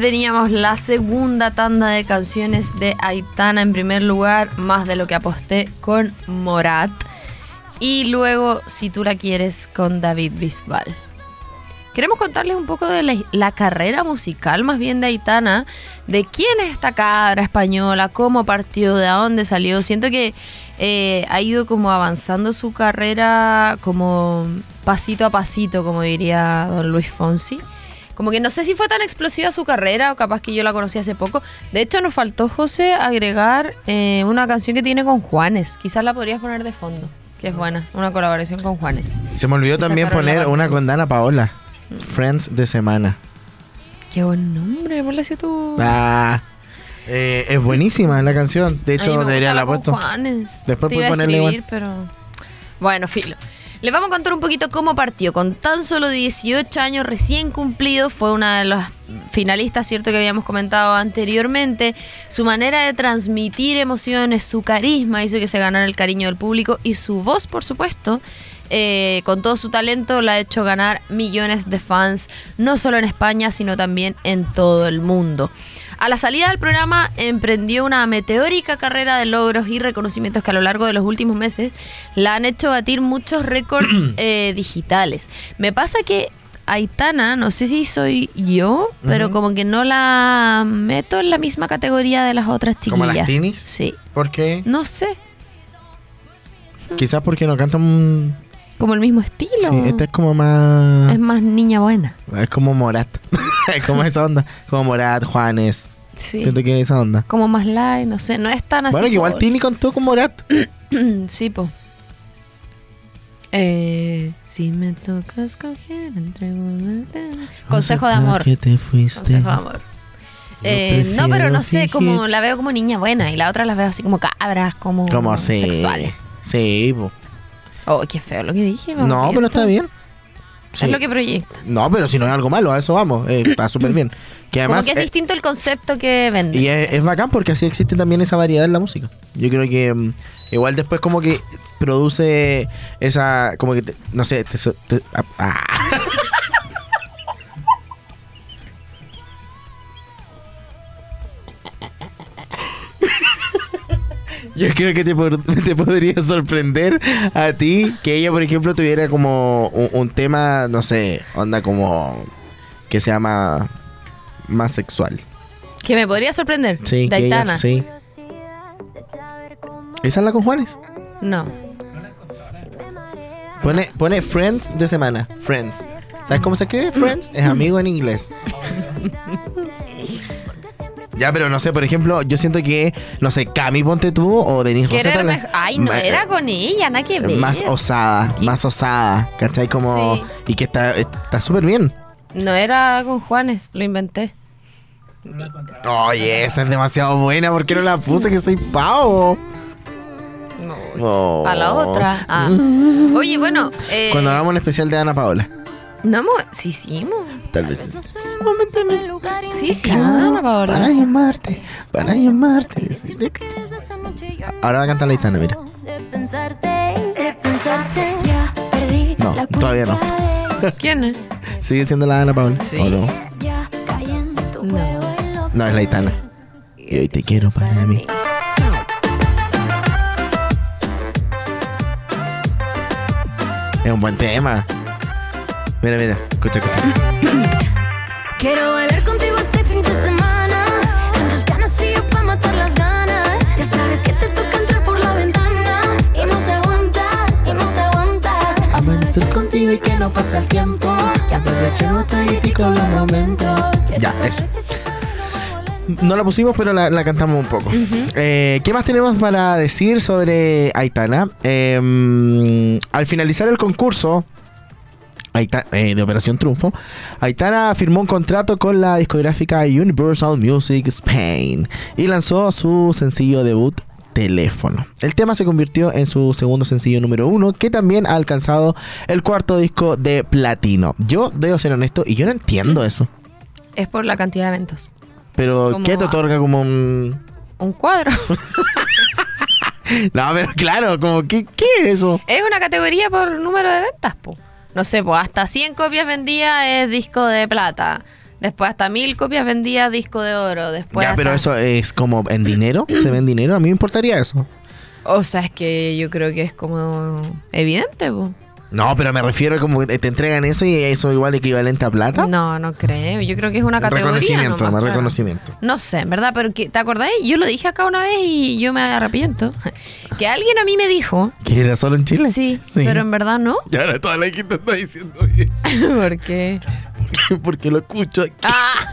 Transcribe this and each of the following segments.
Teníamos la segunda tanda de canciones de Aitana en primer lugar, más de lo que aposté con Morat. Y luego, si tú la quieres, con David Bisbal. Queremos contarles un poco de la, la carrera musical más bien de Aitana, de quién es esta cabra española, cómo partió, de dónde salió. Siento que eh, ha ido como avanzando su carrera como pasito a pasito, como diría don Luis Fonsi. Como que no sé si fue tan explosiva su carrera o capaz que yo la conocí hace poco. De hecho, nos faltó, José, agregar eh, una canción que tiene con Juanes. Quizás la podrías poner de fondo, que es buena. Una colaboración con Juanes. Se me olvidó también poner una con Dana Paola. Friends de semana. Qué buen nombre, ¿por si tú? Ah, eh, es buenísima la canción. De hecho, debería la la puesto. Juanes. Después iba a ponerle escribir, pero... Bueno, filo. Les vamos a contar un poquito cómo partió. Con tan solo 18 años recién cumplidos, fue una de las finalistas, cierto que habíamos comentado anteriormente. Su manera de transmitir emociones, su carisma hizo que se ganara el cariño del público y su voz, por supuesto. eh, con todo su talento la ha hecho ganar millones de fans, no solo en España, sino también en todo el mundo. A la salida del programa emprendió una meteórica carrera de logros y reconocimientos que a lo largo de los últimos meses la han hecho batir muchos récords eh, digitales. Me pasa que Aitana, no sé si soy yo, pero como que no la meto en la misma categoría de las otras chiquillas. ¿Como las teenies? Sí. ¿Por qué? No sé, Quizás porque no cantan. Como el mismo estilo. Sí, esta es como más. Es más niña buena. Es como Morat. es como esa onda. Como Morat, Juanes. Sí. Siento que es esa onda. Como más light, no sé, no es tan así. bueno, que igual por- Tini contó con Morat. sí, po. Eh, si me tocas coger entre Consejo de amor. Que te fuiste. Consejo de amor. Eh, no, pero no sé, fingir. como la veo como niña buena y la otra las veo así como cabras, como, Como así. sexuales. Sí, po. Oh, qué feo lo que dije. No, pero está bien. Es lo que proyecta. No, pero si no es algo malo, a eso vamos. Eh, está súper bien. Que Como además. que es distinto el concepto que vende. Y es, es bacán porque así existe también esa variedad en la música. Yo creo que mm, igual después como que produce esa, como que, te- no sé, te, te- ah, Yo creo que te, te podría sorprender a ti que ella, por ejemplo, tuviera como un, un tema, no sé, onda como que sea más, más sexual. Que me podría sorprender. Sí, de que ella- Aitana. sí. ¿Esa es la con Juanes? No. Pone, pone Friends de semana. Friends. ¿Sabes cómo se escribe? Friends es amigo en inglés. Ya, pero no sé, por ejemplo, yo siento que, no sé, Cami ponte tú o Denise Rosetta. La- Ay, no era con ella, nada que ver. Más osada, más osada, ¿cachai? Como... Sí. Y que está está súper bien. No era con Juanes, lo inventé. Oye, esa es demasiado buena, ¿por qué no la puse? Que soy pavo. Oh. A la otra. Ah. Oye, bueno. Eh, Cuando hagamos un especial de Ana Paola. No hemos. Sí, hicimos. Tal vez. este. Sí, sí, Ana Para llamarte, para llamarte. Ahora va a cantar la Itana, mira. No, todavía no. ¿Quién es? ¿Sigue siendo la Ana Paola? Sí. ¿O no? En No. es la Itana. Y hoy te quiero para mí. Es un buen tema. Mira, mira, escucha, escucha. Quiero bailar contigo este fin de semana. Tantas ganas y yo pa' matar las ganas. Ya sabes que te toca entrar por la ventana. Y no te aguantas, y no te aguantas. Amanecer contigo y que no pasa el tiempo. Que aprovechemos con los momentos. Ya, eso. No la pusimos, pero la, la cantamos un poco. Eh, ¿Qué más tenemos para decir sobre Aitana? Eh, al finalizar el concurso Eh, de Operación Triunfo, Aitana firmó un contrato con la discográfica Universal Music Spain y lanzó su sencillo debut Teléfono. El tema se convirtió en su segundo sencillo número uno, que también ha alcanzado el cuarto disco de platino. Yo debo ser honesto y yo no entiendo eso. Es por la cantidad de ventas. Pero, Como ¿qué te otorga como un...? Un cuadro. No, pero claro, como, ¿qué, qué es eso? es una categoría por número de ventas, po. No sé, pues hasta 100 copias vendidas es disco de plata. Después hasta mil copias vendía disco de oro. Después ya, pero eso es como en dinero. ¿Se ve en dinero? A mí me importaría eso. O sea, es que yo creo que es como evidente, po. No, pero me refiero como que te entregan eso y eso igual equivalente a plata. No, no creo. Yo creo que es una Un categoría. reconocimiento, nomás, más claro. reconocimiento. No sé, en verdad, pero que, ¿te acordáis? Yo lo dije acá una vez y yo me arrepiento. Que alguien a mí me dijo. ¿Que era solo en Chile? Sí, pero en verdad no. Y ahora toda la gente está diciendo eso. Porque. Porque lo escucho aquí. ¡Ah!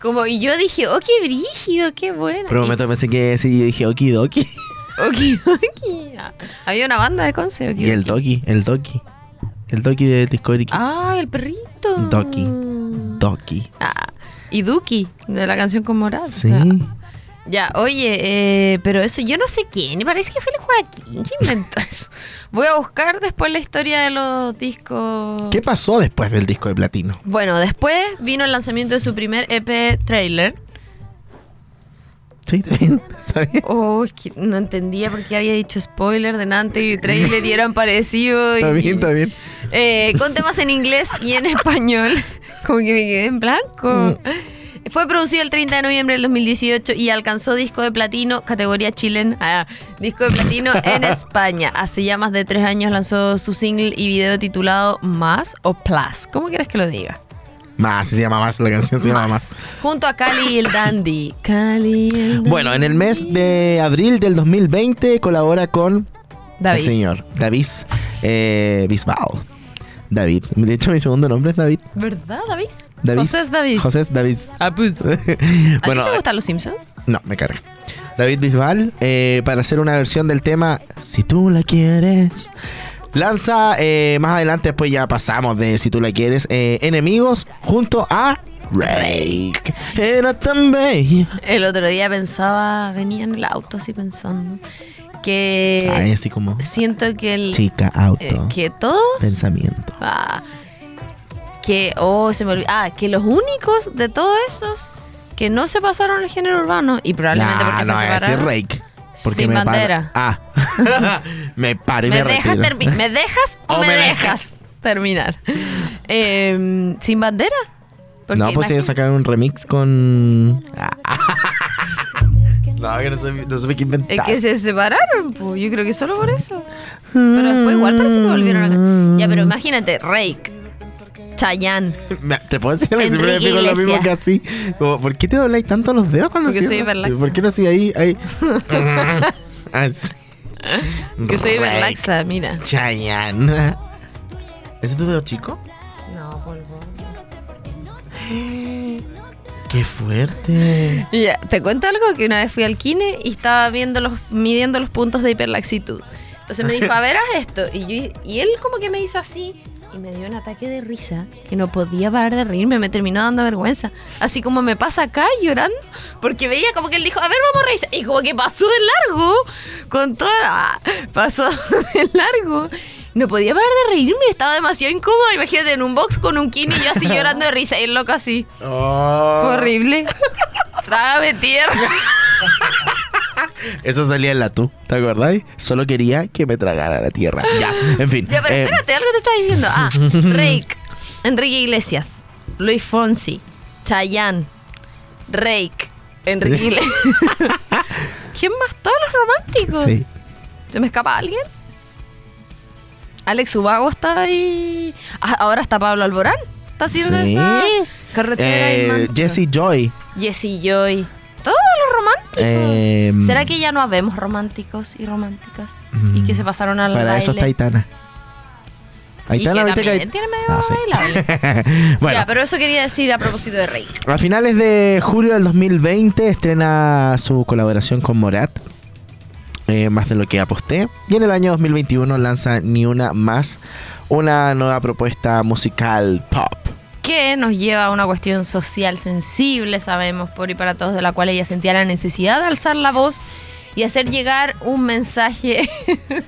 Como, y yo dije, oh, qué brígido, qué bueno. Pero un momento pensé que sí, yo dije okidoki. Y- Okidoki. Había una banda de Conce, Y el Doki, el Doki. El Doki de Discovery. Ah, el perrito. Doki. Doki. Ah, y Duki, de la canción con Morat. Sí. Ah. Ya, oye, eh, pero eso yo no sé quién, me parece que fue el Joaquín que inventó eso. Voy a buscar después la historia de los discos. ¿Qué pasó después del disco de platino? Bueno, después vino el lanzamiento de su primer EP trailer. Sí, está bien. Está bien. Oh, es que no entendía por qué había dicho spoiler delante y trailer y eran parecidos. Está bien, está bien. Eh, con temas en inglés y en español. Como que me quedé en blanco. Fue producido el 30 de noviembre del 2018 y alcanzó disco de platino, categoría chilen, ah, disco de platino en España. Hace ya más de tres años lanzó su single y video titulado Más o Plus. ¿Cómo quieres que lo diga? Más, se llama más, la canción se llama más. Junto a Cali y el Dandy. Cali y el Dandy. Bueno, en el mes de abril del 2020 colabora con David. el señor David eh, Bisbal. David. De hecho, mi segundo nombre es David. ¿Verdad, David? David. José es David. José es David. Ah, pues. ¿A ti te gustan los Simpsons? no, me carga. David Bisbal, eh, para hacer una versión del tema Si tú la quieres. Lanza eh, más adelante, después ya pasamos de Si tú la quieres, eh, Enemigos junto a Rake. Era tan bella. El otro día pensaba, venía en el auto así pensando, que Ay, así como siento que el... chica auto. eh, que todos... Pensamiento. Ah, que... Oh, se me olvidó. Ah, que los únicos de todos esos que no se pasaron al género urbano y probablemente Nah, porque no, se separaron... Porque Sin me paro- bandera. Ah. me paro y ¿Me, me, dejas retiro. ¿Me dejas o, O me me dejas terminar? Eh, ¿Sin bandera? Porque No, pues ellos sacaron un remix con. no, que no sé, no sé qué inventar. Es que se separaron, pues. Yo creo que solo por eso. Pero después igual parece que volvieron a... Ya, pero imagínate, Rake, Chayanne. Te puedo decir que siempre me en lo mismo que así. Como, ¿Por qué te dobláis tanto los dedos cuando Porque soy hiperlaxa. ¿Por qué no así ahí? ahí? Ah, sí. Que soy relaxa, mira. Chayanne. ¿Ese es tu dedo chico? No, polvo. ¡Qué fuerte! Ya, te cuento algo que una vez fui al kine y estaba viendo los, midiendo los puntos de hiperlaxitud. Entonces me dijo, a ver, haz esto. Y, yo, y él como que me hizo así y me dio un ataque de risa que no podía parar de reírme, me terminó dando vergüenza. Así como me pasa acá llorando, porque veía como que él dijo, a ver, vamos a reírse. Y como que pasó de largo, con toda... Pasó de largo. No podía parar de reírme, estaba demasiado incómoda. Imagínate en un box con un kine y yo así llorando de risa y el loco así. Oh. Horrible. Trágame tierra. Eso salía en la tú, ¿te acordás? Solo quería que me tragara la tierra. Ya, en fin. Ya, pero eh, espérate, algo te estaba diciendo. Ah, Rake, Enrique Iglesias, Luis Fonsi, Chayanne, Rake, Enrique Iglesias. ¿Quién más? Todos los románticos. sí. ¿Se me escapa alguien? Alex Ubago está ahí. Ah, ahora está Pablo Alborán. Está haciendo Sí. esa carretera. Eh. Jesse Joy. Jesse Joy. Todos románticos. Eh, ¿Será que ya no habemos románticos y románticas? Y que se pasaron al Para baile. eso está Aitana. Aitana, y que también tiene medio Ah, sí. bailable. bueno, Ya, pero eso quería decir a propósito de Rake. a finales de julio del 2020 estrena su colaboración con Morat. eh, más de lo que aposté. Y en el año 2021 lanza Ni Una Más, una nueva propuesta musical pop. Que nos lleva a una cuestión social sensible, sabemos, por y para todos, de la cual ella sentía la necesidad de alzar la voz y hacer llegar un mensaje.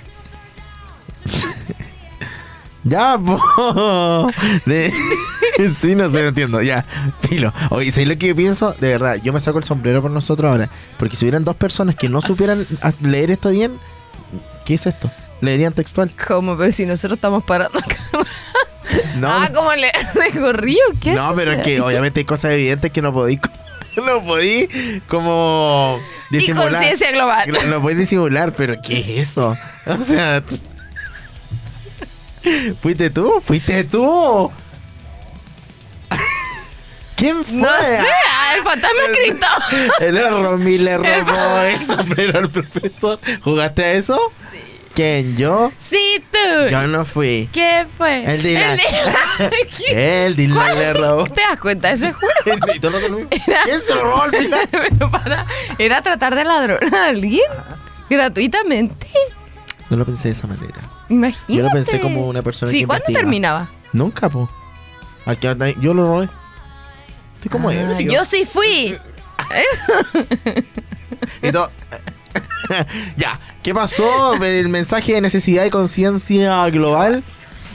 Ya, po. De- sí, no sé, no entiendo. Ya, filo. Oye, ¿sabes lo que yo pienso? De verdad, yo me saco el sombrero por nosotros ahora. Porque si hubieran dos personas que no supieran leer esto bien, ¿qué es esto? Leerían textual. Como, pero si nosotros estamos parando acá. No, Ah, como le de corrido, ¿qué? no, pero es que obviamente hay cosas evidentes que no podí. No podí como Y disimular. conciencia global. Lo a disimular, pero ¿qué es eso? O sea. ¿Fuiste tú? ¿Fuiste tú? ¿Quién fue? No sé, el fantasma escrito. El Romy le robó el sombrero al profesor. ¿Jugaste a eso? Sí. ¿Quién? ¿Yo? Sí, tú. Yo no fui. ¿Qué fue? El Dylan. ¿Qué? Él, Dylan le robó. ¿Te das cuenta de ese juego? Y lo. ¿Quién se robó al final? Pero para, era tratar de ladrón a alguien gratuitamente. No lo pensé de esa manera. Imagínate. Yo lo pensé como una persona Sí, que ¿cuándo investiga. terminaba? Nunca, po. Aquí, yo lo robé. Estoy como Ah, yo sí fui. Y todo- ya, ¿qué pasó? El mensaje de necesidad y conciencia global.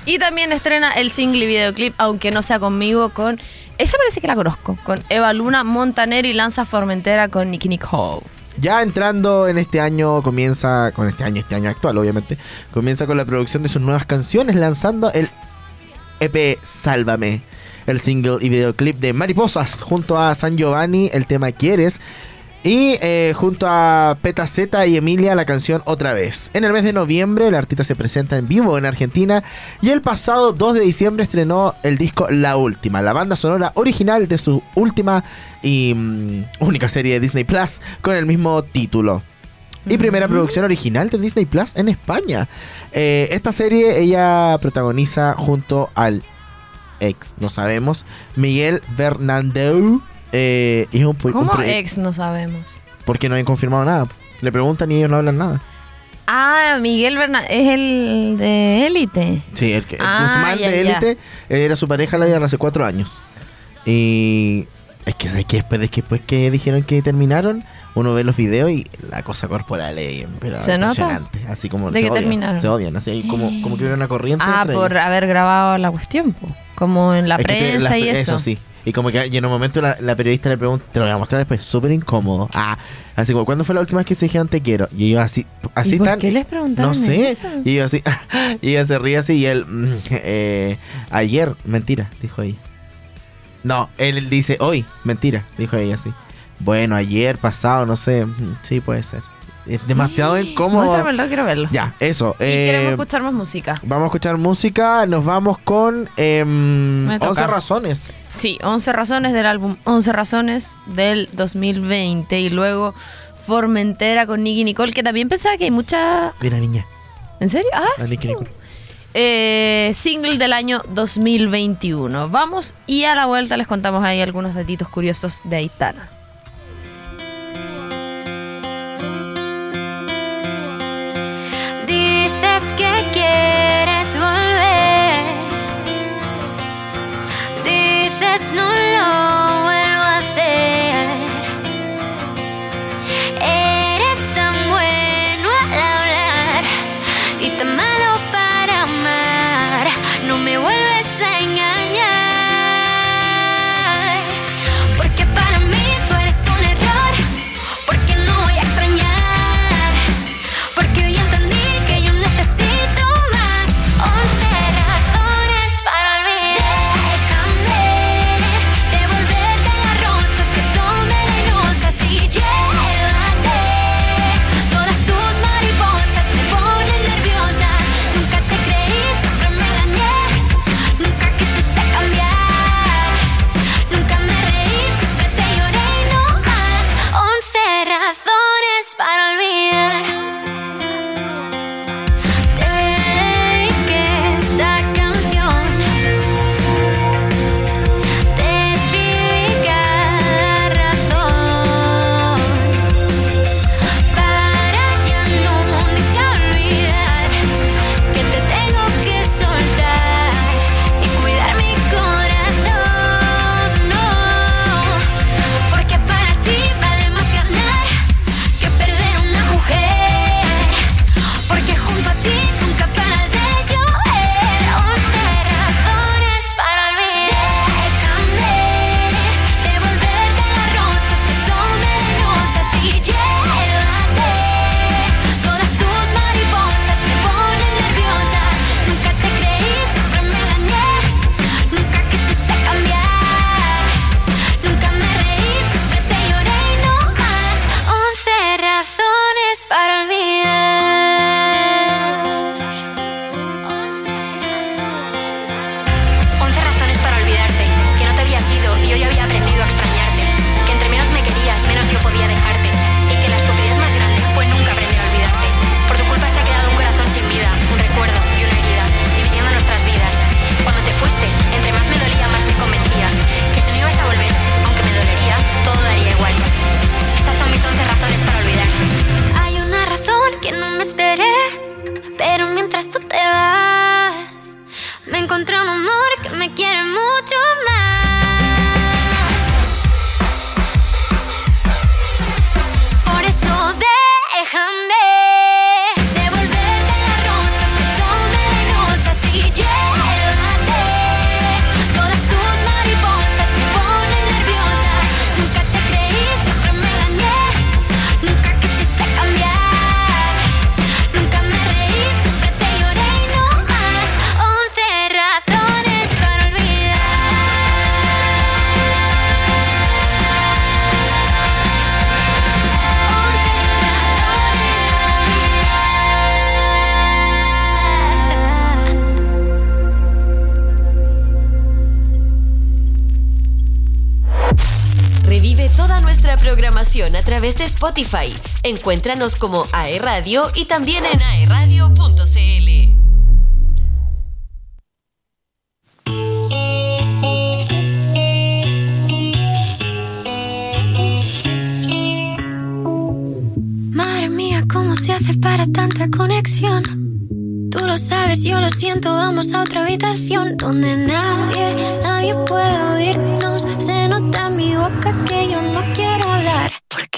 Y también estrena el single y videoclip, aunque no sea conmigo, con. Esa parece que la conozco. Con Eva Luna, Montaner y Lanza Formentera con Nicky Nicole. Ya entrando en este año, comienza, con este año, este año actual obviamente, comienza con la producción de sus nuevas canciones, lanzando el EP Sálvame, el single y videoclip de Mariposas, junto a San Giovanni, el tema Quieres, y eh, junto a Peta Z y Emilia la canción Otra vez. En el mes de noviembre el artista se presenta en vivo en Argentina y el pasado 2 de diciembre estrenó el disco La Última, la banda sonora original de su última y mm, única serie de Disney Plus con el mismo título. Y primera producción original de Disney Plus en España. Eh, esta serie ella protagoniza junto al ex, no sabemos, Miguel Bernandeu. Eh, es un, pu- un ¿Cómo ex no sabemos? Porque no han confirmado nada. Le preguntan y ellos no hablan nada. Ah, Miguel Bernal es el de Élite. Sí, el, que, Ah, Guzmán ya, de. Élite era su pareja la hace cuatro años. Y es que, ¿sabes qué? después, de que, después que dijeron que terminaron, uno ve los videos y la cosa corporal es pero ¿Se nota? impresionante. Así como ¿De se odian, terminaron? Se odian, así como, como que hubiera una corriente. Ah, por ellos. haber grabado la cuestión, po. como en la Es que te- prensa la- y eso. sí. Y como que y en un momento la, la periodista le pregunta, te lo voy a mostrar después, súper incómodo. Ah, así como, ¿cuándo fue la última vez que se dijeron te quiero? Y ellos así, así ¿Y por tan. qué les preguntaron No sé. eso? Y ella así, y ella se ríe así y él, mm, eh, ayer, mentira, dijo ella. No, él dice hoy, mentira, dijo ella así. Bueno, ayer, pasado, no sé, mm, sí puede ser. Es demasiado incómodo. Muéstramelo, quiero verlo. Ya, eso. Y eh, queremos escuchar más música. Vamos a escuchar música, nos vamos con em, Me toca. 11 razones. Sí, 11 razones del álbum 11 razones del 2020 y luego Formentera con Nicky Nicole, que también pensaba que hay mucha... Mira, niña, ¿En serio? Ah, sí. Nicole. Eh, single del año 2021. Vamos y a la vuelta les contamos ahí algunos datitos curiosos de Aitana. Que quieres volver. Dices no través de Spotify. Encuéntranos como AERadio y también en aeradio.cl. Madre mía, ¿cómo se hace para tanta conexión? Tú lo sabes, yo lo siento, vamos a otra habitación donde nadie, nadie puede oírnos. Se nota en mi boca que yo no quiero hablar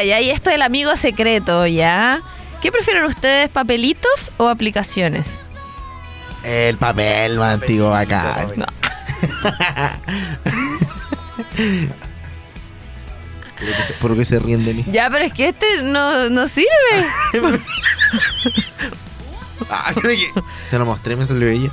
ay, ay, esto del amigo secreto, ¿ya? ¿Qué prefieren ustedes, papelitos o aplicaciones? El papel, más antiguo acá. No. ¿Por qué se ríen de mí? Ya, pero es que este no, no sirve. Ah, se lo mostré, me salió ella.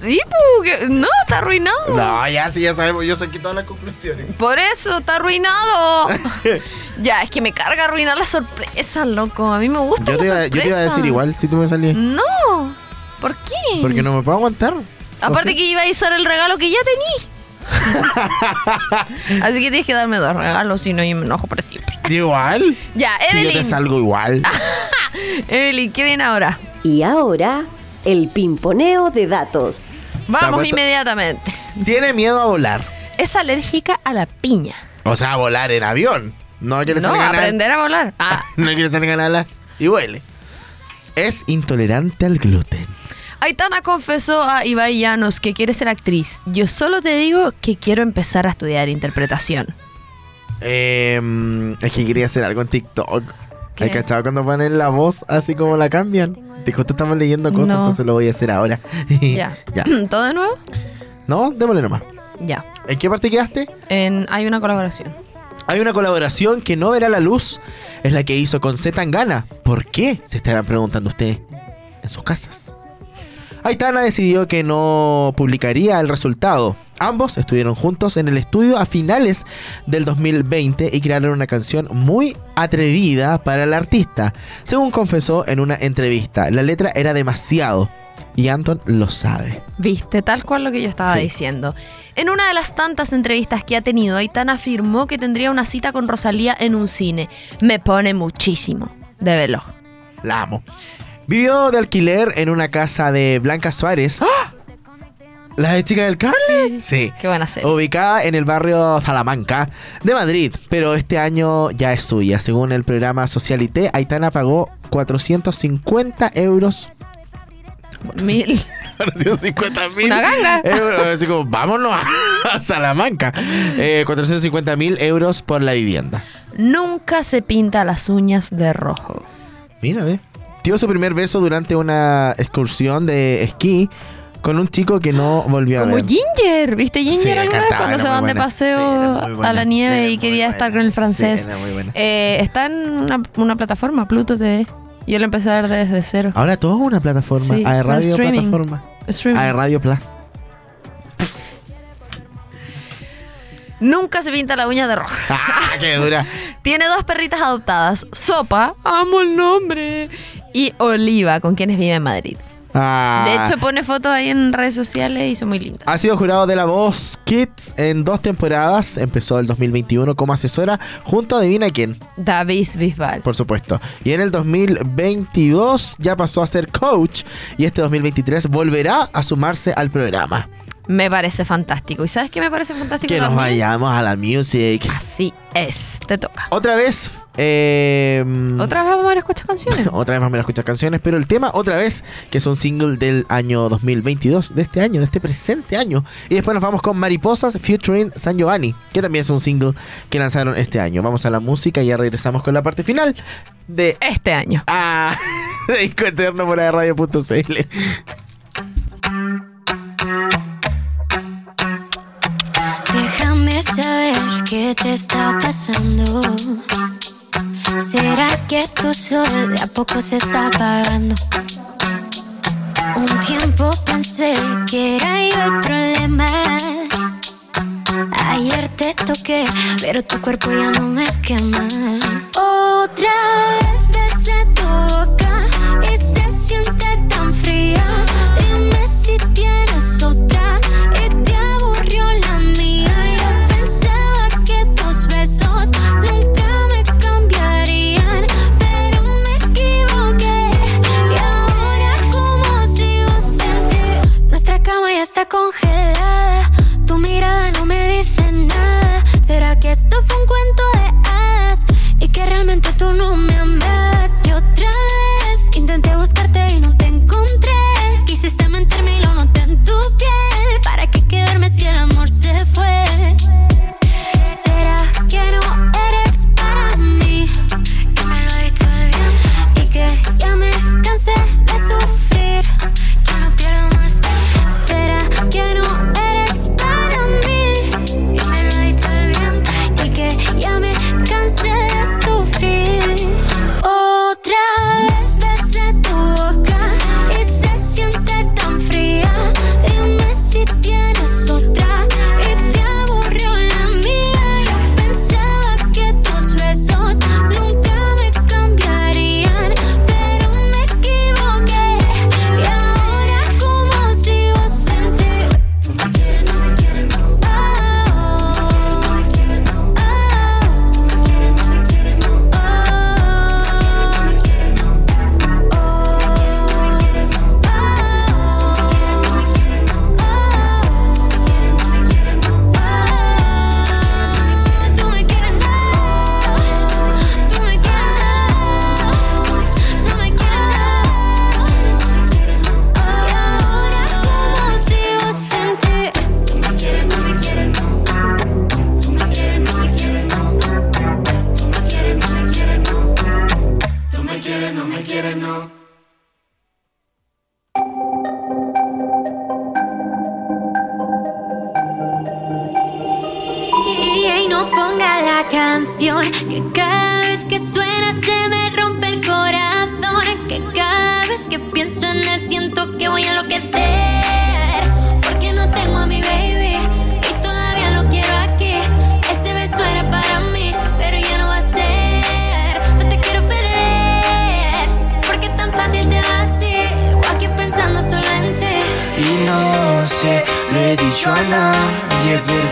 Sí, porque no, está arruinado. No, ya sí, ya sabemos. Yo saqué todas las conclusiones. Por eso, está arruinado. ya, es que me carga arruinar las sorpresas, loco. A mí me gusta Yo te, iba, yo te iba a decir igual si tú me salías. No. ¿Por qué? Porque no me puedo aguantar. Aparte que iba a usar el regalo que ya tení. Así que tienes que darme dos regalos, si no yo me enojo para siempre. Igual. Ya, Si yo te Evelyn. salgo igual. Evelyn, ¿qué viene ahora? Y ahora, el pimponeo de datos. Vamos inmediatamente. Tiene miedo a volar. Es alérgica a la piña. O sea, volar en avión. No quiere No, salgan alas. aprender a volar. Ah, No quiere salgan alas. Y huele. Es intolerante al gluten. Aitana confesó a Ibai Llanos que quiere ser actriz. Yo solo te digo que quiero empezar a estudiar interpretación. Eh, es que quería hacer algo en TikTok. ¿Qué? ¿Hay cachado cuando ponen la voz así como la cambian? Te justo estamos leyendo cosas, No. entonces lo voy a hacer ahora. Ya. ya. ¿Todo de nuevo? No, démosle nomás. Ya. ¿En qué parte quedaste? En- hay una colaboración. Hay una colaboración que no verá la luz. Es la que hizo con Z Tangana. ¿Por qué? Se estarán preguntando ustedes en sus casas. Aitana decidió que no publicaría el resultado. Ambos estuvieron juntos en el estudio a finales del 2020 y crearon una canción muy atrevida para el artista. Según confesó en una entrevista, la letra era demasiado. Y Anton lo sabe. Viste, tal cual lo que yo estaba Sí. diciendo. En una de las tantas entrevistas que ha tenido, Aitana afirmó que tendría una cita con Rosalía en un cine. Me pone muchísimo de velo. La amo. Vivió de alquiler en una casa de Blanca Suárez. ¿La de chica del cable? Sí. ¿Qué van a hacer? Ubicada en el barrio Salamanca de Madrid, pero este año ya es suya. Según el programa Socialité, Aitana pagó 450 euros. Mil. 450 mil Una ganga. euros. Así como, vámonos a Salamanca. Eh, 450 mil euros por la vivienda. Nunca se pinta las uñas de rojo. Mira, ve. Dio su primer beso durante una excursión de esquí con un chico que no volvió Como a ver. Ginger, ¿viste Ginger Sí, alguna vez cuando se van de paseo Sí, buena. a la nieve y quería buena. estar con el francés? Sí. Eh, está en una, una plataforma, Pluto TV. Yo lo empecé a ver desde cero. Ahora todo es una plataforma. Sí, a Radio plataforma. Streaming. A Radio Plus. Nunca se pinta la uña de rojo. ¡Ah, qué dura! Tiene dos perritas adoptadas, Sopa, amo el nombre, y Oliva, con quienes vive en Madrid. Ah. De hecho, pone fotos ahí en redes sociales y son muy lindas. Ha sido jurado de La Voz Kids en dos temporadas. Empezó el 2021 como asesora junto a Divina quién, David Bisbal. por supuesto. Y en el 2022 ya pasó a ser coach. Y este 2023 volverá a sumarse al programa. Me parece fantástico. ¿Y sabes qué me parece fantástico? Que nos también? vayamos a la music. Así es, te toca. Otra vez. eh, ¿Otra vez vamos a ver escuchar canciones? Otra vez vamos a escuchar canciones, pero el tema otra vez, que es un single del año 2022, de este año, de este presente año. Y después nos vamos con Mariposas featuring San Giovanni, que también es un single que lanzaron este año. Vamos a la música y ya regresamos con la parte final de... Este año. Ah, de Disco Eterno por la radio.cl. Déjame saber qué te está pasando. ¿Será que tu sol de a poco se está apagando? Un tiempo pensé que era yo el problema. Ayer te toqué, pero tu cuerpo ya no me quema. Otra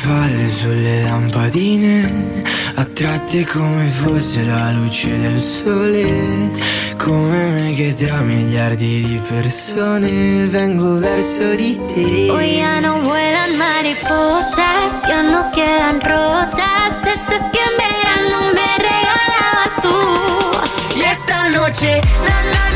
farfalle sulle lampadine, attratte come fosse la luce del sole. Come me che tra miliardi di persone vengo verso di te. Hoy ya no vuelan mariposas, ya no quedan rosas, de esas que en verano me regalabas tú. Y esta noche, na na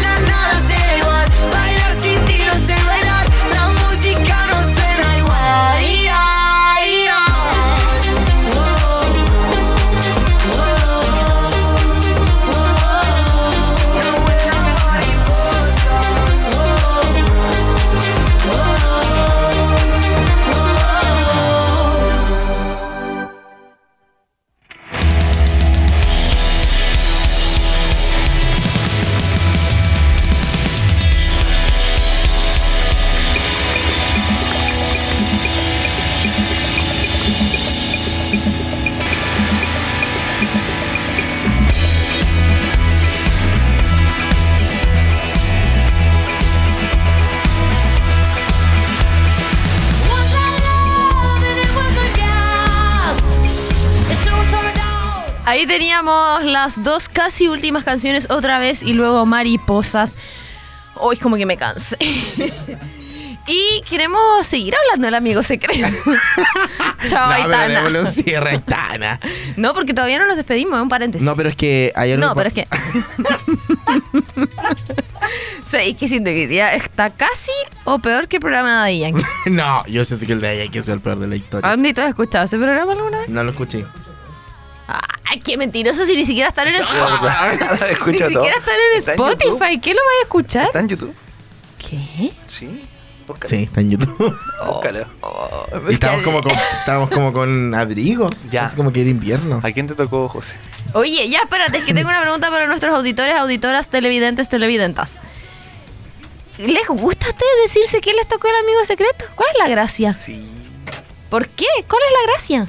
Ahí teníamos las dos casi últimas canciones otra vez y luego Mariposas. Hoy como que me cansé. y queremos seguir hablando del amigo secreto. Chao, No, pero Aitana. démosle un cierre Aitana. No, porque todavía no nos despedimos, es un paréntesis. No, pero es que algo No, pero es que. sí, es que siento que día está casi o peor que el programa de Yankee. No, yo siento que el de que es el peor de la historia. Andy, ¿tú has escuchado ese programa alguna vez? No lo escuché. Ay, qué mentiroso si ni siquiera están en Spotify. Ni Escucha todo. siquiera están en Está en YouTube. Spotify. ¿Qué lo vais a escuchar? ¿Está en YouTube? ¿Qué? Sí. Búscalo. Sí, está en YouTube. Búscalo. Y estamos como con, estamos como con abrigos. Ya. Así como que de invierno. ¿A quién te tocó, José? Oye, ya espérate, es que tengo una pregunta para nuestros auditores, auditoras, televidentes, televidentas. ¿Les gusta a ustedes decirse que les tocó el amigo secreto? ¿Cuál es la gracia? Sí. ¿Por qué? ¿Cuál es la gracia?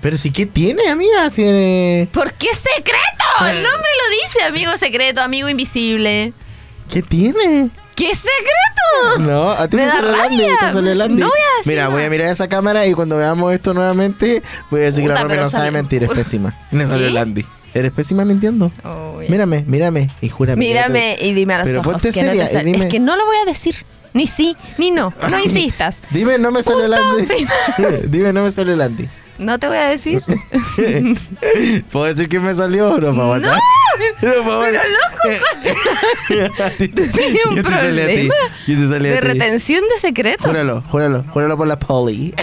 Pero sí, ¿qué tiene, amiga? Si, eh, ¿Por qué secreto? El nombre lo dice, amigo secreto, amigo invisible. ¿Qué tiene? ¿Qué secreto? No, a ti Me te da salió el Andy, rabia. te salió Andy. No voy a decir Mira, nada. voy a mirar esa cámara y cuando veamos esto nuevamente, voy a decir que la Puta, Romy no sabe salió- mentir, es pésima. Me salió ¿Sí? el Andy. ¿Eres pésima mintiendo? Oh. Mírame, mírame y júrame. Mírame te- y dime a los Pero ojos. que no te seria y sale. dime- Es que no lo voy a decir. Ni sí, ni no. No insistas. Dime, no me salió el Punto Andy. final. Dime, no me salió el Andy. No te voy a decir. ¿Puedo decir que me salió o no, para No, pero loco. Tenía un Yo te salí a ti. Yo te salí a de ti. retención de secretos. Júralo, júralo, júralo por la poli.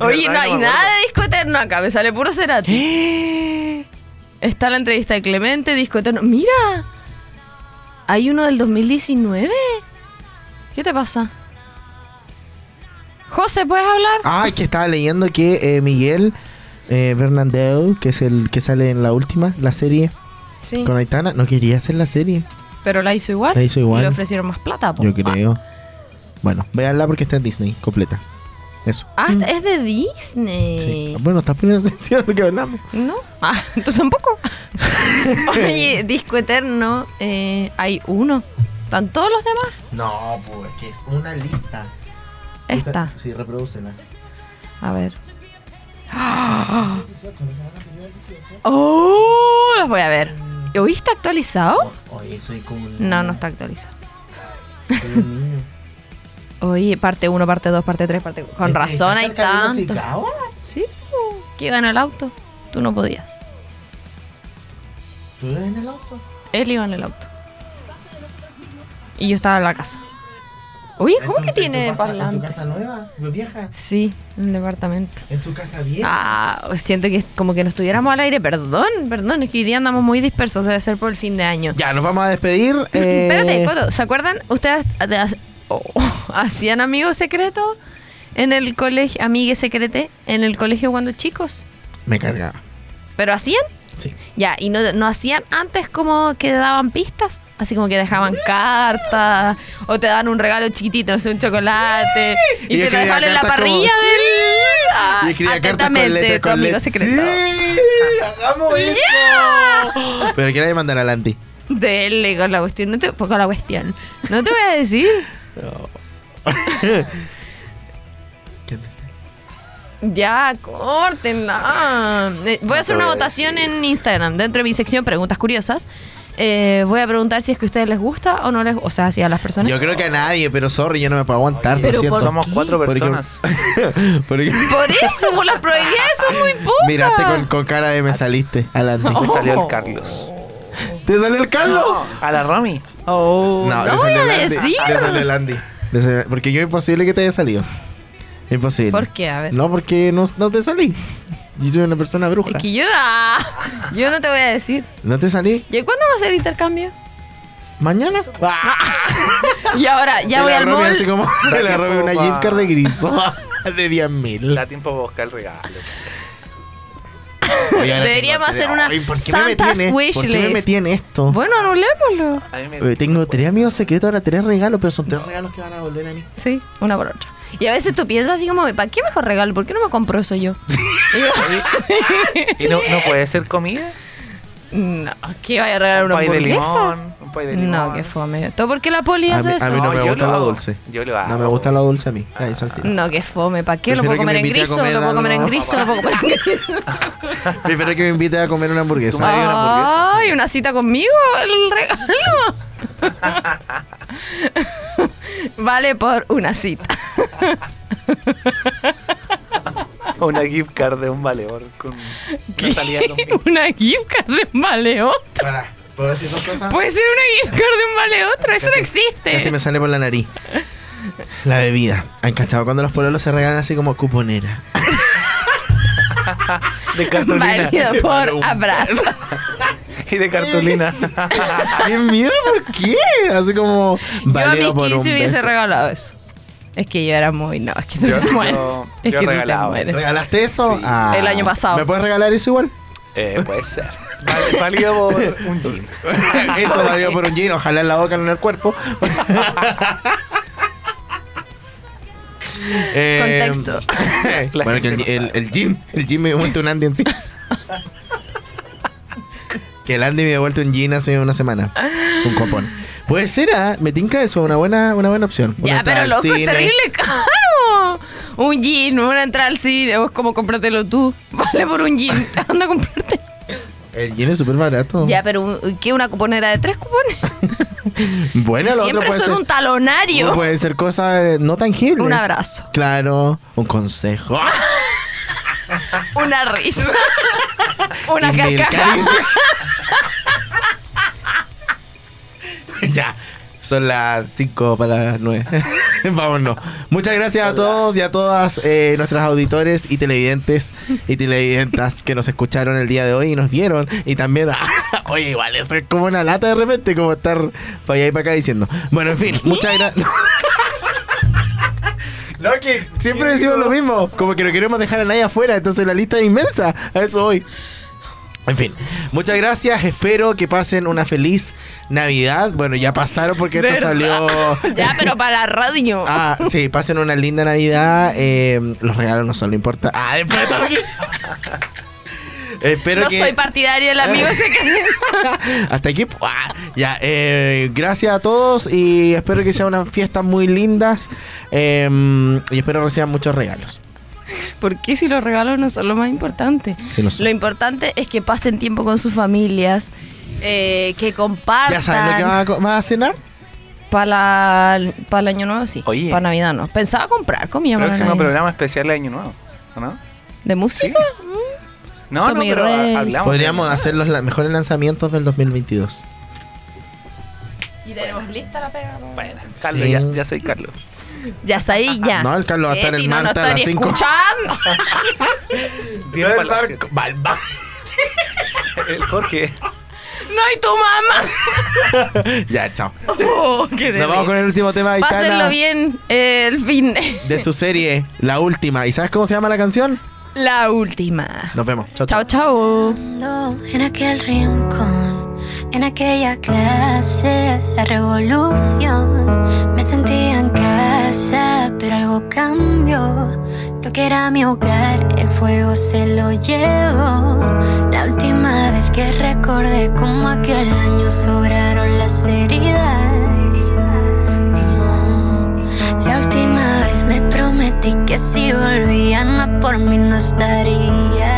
Oye, no hay nada de disco eterno acá, me sale puro Cerati. Está la entrevista de Clemente, disco eterno. Mira, hay uno del 2019. ¿Qué te pasa? José, ¿puedes hablar? Ay, que estaba leyendo que eh, Miguel eh, Bernardeu, que es el que sale en la última, la serie Sí. con Aitana, no quería hacer la serie. Pero la hizo igual. La hizo igual. Y le ofrecieron más plata. po. Yo creo. Bueno, véanla porque está en Disney, completa. Eso. Ah, es de Disney. Sí. Bueno, estás poniendo atención a lo que hablamos. ¿No? Ah, tú tampoco. Oye, Disco Eterno, eh, hay uno. ¿Están todos los demás? No, pues que es una lista. Esta. Sí, reproducela. A ver. ¡Oh! Las voy a ver. ¿Hoy está actualizado? Oye, soy como No, no está actualizado. soy un niño. Oye, parte 1, parte 2, parte 3, parte... Con ¿Te- razón te hay tanto. Sí, que iba en el auto. Tú no podías. ¿Tú eres en el auto? Él iba en el auto. Y yo estaba en la casa. Oye, ¿cómo ¿En que tu- en tu tiene casa- ¿En parlante? tu casa nueva? ¿Muy vieja? Sí, en el departamento. ¿En tu casa vieja? Ah, siento que es como que no estuviéramos al aire. Perdón, perdón, es que hoy día andamos muy dispersos. Debe ser por el fin de año. Ya, nos vamos a despedir. eh, Espérate, Coto, ¿se acuerdan? ¿Ustedes oh, hacían amigos secretos en el colegio, amigues secrete, en el colegio cuando chicos? Me cargaba. ¿Pero hacían? Sí. Ya, ¿y no, no hacían antes como que daban pistas? Así como que dejaban cartas o te daban un regalo chiquitito, no sé, un chocolate y, Y te lo dejaban en la cartas como- parrilla del... Ah, Y escribía cartas con tu con letras. secreto. ¡Sí! ¡Hagamos eso! Pero ¿qué le voy a mandar adelante? Dele con la cuestión, no te, con la cuestión. No te voy a decir. ¿Qué te sale? Ya, córtenla. Eh, voy a hacer una votación en Instagram dentro de mi sección Preguntas Curiosas. Eh, voy a preguntar si es que a ustedes les gusta o no les O sea, si a las personas. Yo creo que a nadie, pero sorry, yo no me puedo aguantar. Pero lo siento. ¿por Somos qué? cuatro personas. Porque- Por eso, por las probabilidades son muy pocas. Miraste con, con cara de me saliste, adelante. Me salió el Carlos. ¿Te salió el Carlos? A la Romy. Oh, no, le voy a decir. Le salió el Andy. Porque yo imposible que te haya salido. Imposible. ¿Por qué? A ver. No, porque no, no te salí. Yo soy una persona bruja. Es que yo no, yo no te voy a decir. ¿No te salí? ¿Y cuándo va a ser el intercambio? ¿Mañana? ¡Ah! Y ahora, ya voy al mall. así como la robé una gift card de griso de 10 mil. Da tiempo para buscar el regalo. Deberíamos hacer una ¿por qué Santa's wish ¿por qué me metí en esto? Bueno, anulémoslo. A Oye, tengo tres amigos secretos, ahora tres regalos, pero son tres regalos que van a volver a mí. Sí, una por otra. Y a veces tú piensas así como, ¿para qué mejor regalo? ¿Por qué no me compro eso yo? Y yo, ¿Y no, no puede ser comida? no, ¿qué vaya a regalar un una pay de hamburguesa? limón. Un pay de limón. No, qué fome. ¿Todo porque la poli hace eso? a mí no, No, me gusta lo la dulce. Yo lo hago. No me gusta la dulce a mí. Ahí saltito. No, qué fome. ¿Para qué? Lo Prefiero puedo que comer me en invite a griso, comer lo puedo comer en griso, lo puedo comer en griso. Prefiero que me invite a comer una hamburguesa. madre una hamburguesa. Ay, una cita conmigo, el regalo. vale por una cita. Una gift card de un valedor con una salida una gift card de un vale otro. Para, ¿puedo decir dos cosas? Puede ser una gift card de un vale otro, eso no Casi existe. me sale por la nariz. La bebida. ¿Han cachado cuando los pololos se regalan así como cuponera? De cartulina. Válido por abrazo. Y de cartulina. ¡Qué mierda! ¿Por qué? Así como Yo a mis por un 15 hubiese beso. regalado eso. Es que yo era muy. No, es que tú Yo- te mueres. yo- es yo que tú te regalaba mueres. ¿Regalaste eso? Sí. Ah. El año pasado. ¿Me puedes regalar eso igual? Eh, puede ser. Val- Válido por un jean. eso válido por un jean, ojalá en la boca, no en el cuerpo. Eh, Contexto. La bueno, que el, el, el jean, el jean me dio un Andy en sí. Que el Andy me dio vuelto un jean hace una semana. Un copón. Puede ser, ¿ah? me tinca eso, una buena, una buena opción. Una Ya, pero loco, es terrible caro. Un jean, una entrada al cine, o es como comprártelo tú. Vale por un jean. Anda a comprarte. El jean es súper barato. Ya, pero ¿qué? ¿Una cuponera de tres cupones? Bueno, Si lo otro siempre puede son ser, un talonario. puede ser cosas eh, no tangibles. Un abrazo. Claro, un consejo. Una risa. una carcajada. ya, son las 5 para las 9. Vámonos. Muchas gracias a todos y a todas eh, nuestros auditores y televidentes y televidentas que nos escucharon el día de hoy y nos vieron. Y también, oye, igual, eso es como una lata de repente, como estar para allá y para acá diciendo. Bueno, en fin, muchas gracias. No, que siempre decimos lo mismo. Como que no queremos dejar a nadie afuera. Entonces la lista es inmensa. A eso voy. En fin, muchas gracias. Espero que pasen una feliz Navidad. Bueno, ya pasaron porque esto ¿Verdad? salió. Ya, pero para la radio. Ah, sí, pasen una linda Navidad. Eh, los regalos no son lo importante. Ah, después de todo lo que- Espero no que. soy partidario del amigo secreto. Hasta aquí. ¡buah! Ya, eh, gracias a todos y espero que sean unas fiestas muy lindas. eh, y espero reciban muchos regalos. ¿Por qué si los regalos no son lo más importante? Sí, lo importante es que pasen tiempo con sus familias, eh, que compartan. ¿Ya saben lo que van a, cenar? Para el año nuevo, sí. Oye. Para Navidad no. Pensaba comprar comida para Próximo Navidad. programa especial de Año Nuevo, ¿o ¿no? ¿De música? No, no, Tommy pero Rey. a- hablamos. Podríamos hacer los la- mejores lanzamientos del 2022. Y tenemos lista la pega. Bueno, Carlos, Sí. ya, ya soy Carlos. Ya está ahí, ya. No, el Carlos va a Eh, estar si el no, no martes a las estoy 5. escuchando. El barco- Balba. El Jorge. no, y tu mamá. Ya, chao. Oh, qué Nos vamos con el último tema de Pásenlo Aitana bien eh, el fin de de su serie, la última. ¿Y sabes cómo se llama la canción? La última. Nos vemos. Chao, Chao, chao. En aquel rincón, en aquella clase, la revolución, me sentía en casa, pero algo cambió. Lo que era mi hogar, el fuego se lo llevó. La última vez que recordé como aquel año sobraron las heridas. Prometí que si volvían a por mí no estaría.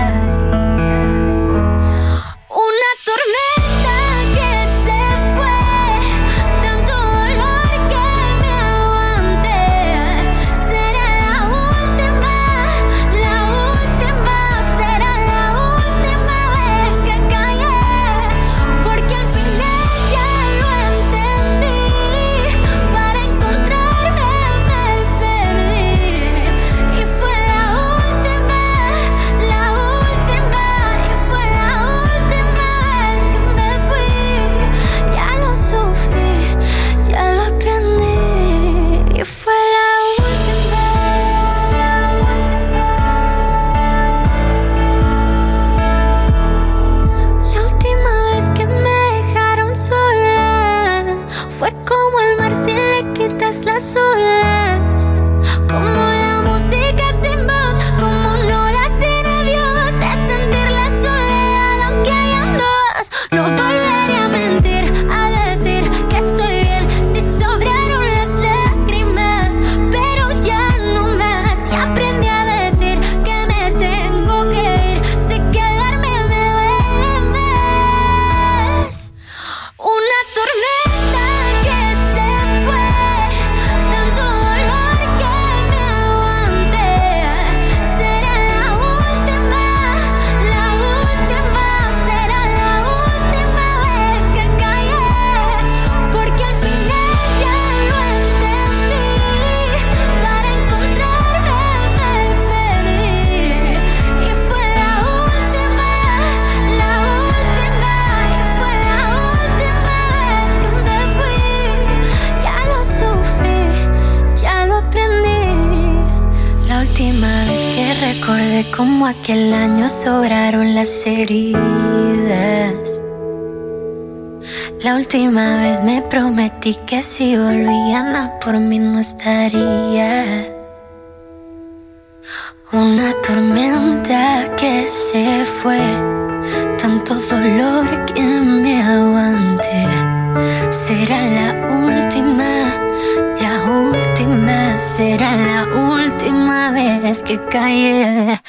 Recordé como aquel año sobraron las heridas. La última vez me prometí que si volvían a por mí no estaría. Una tormenta que se fue, tanto dolor que me aguanté. Será la última, la última, será la última vez que callé.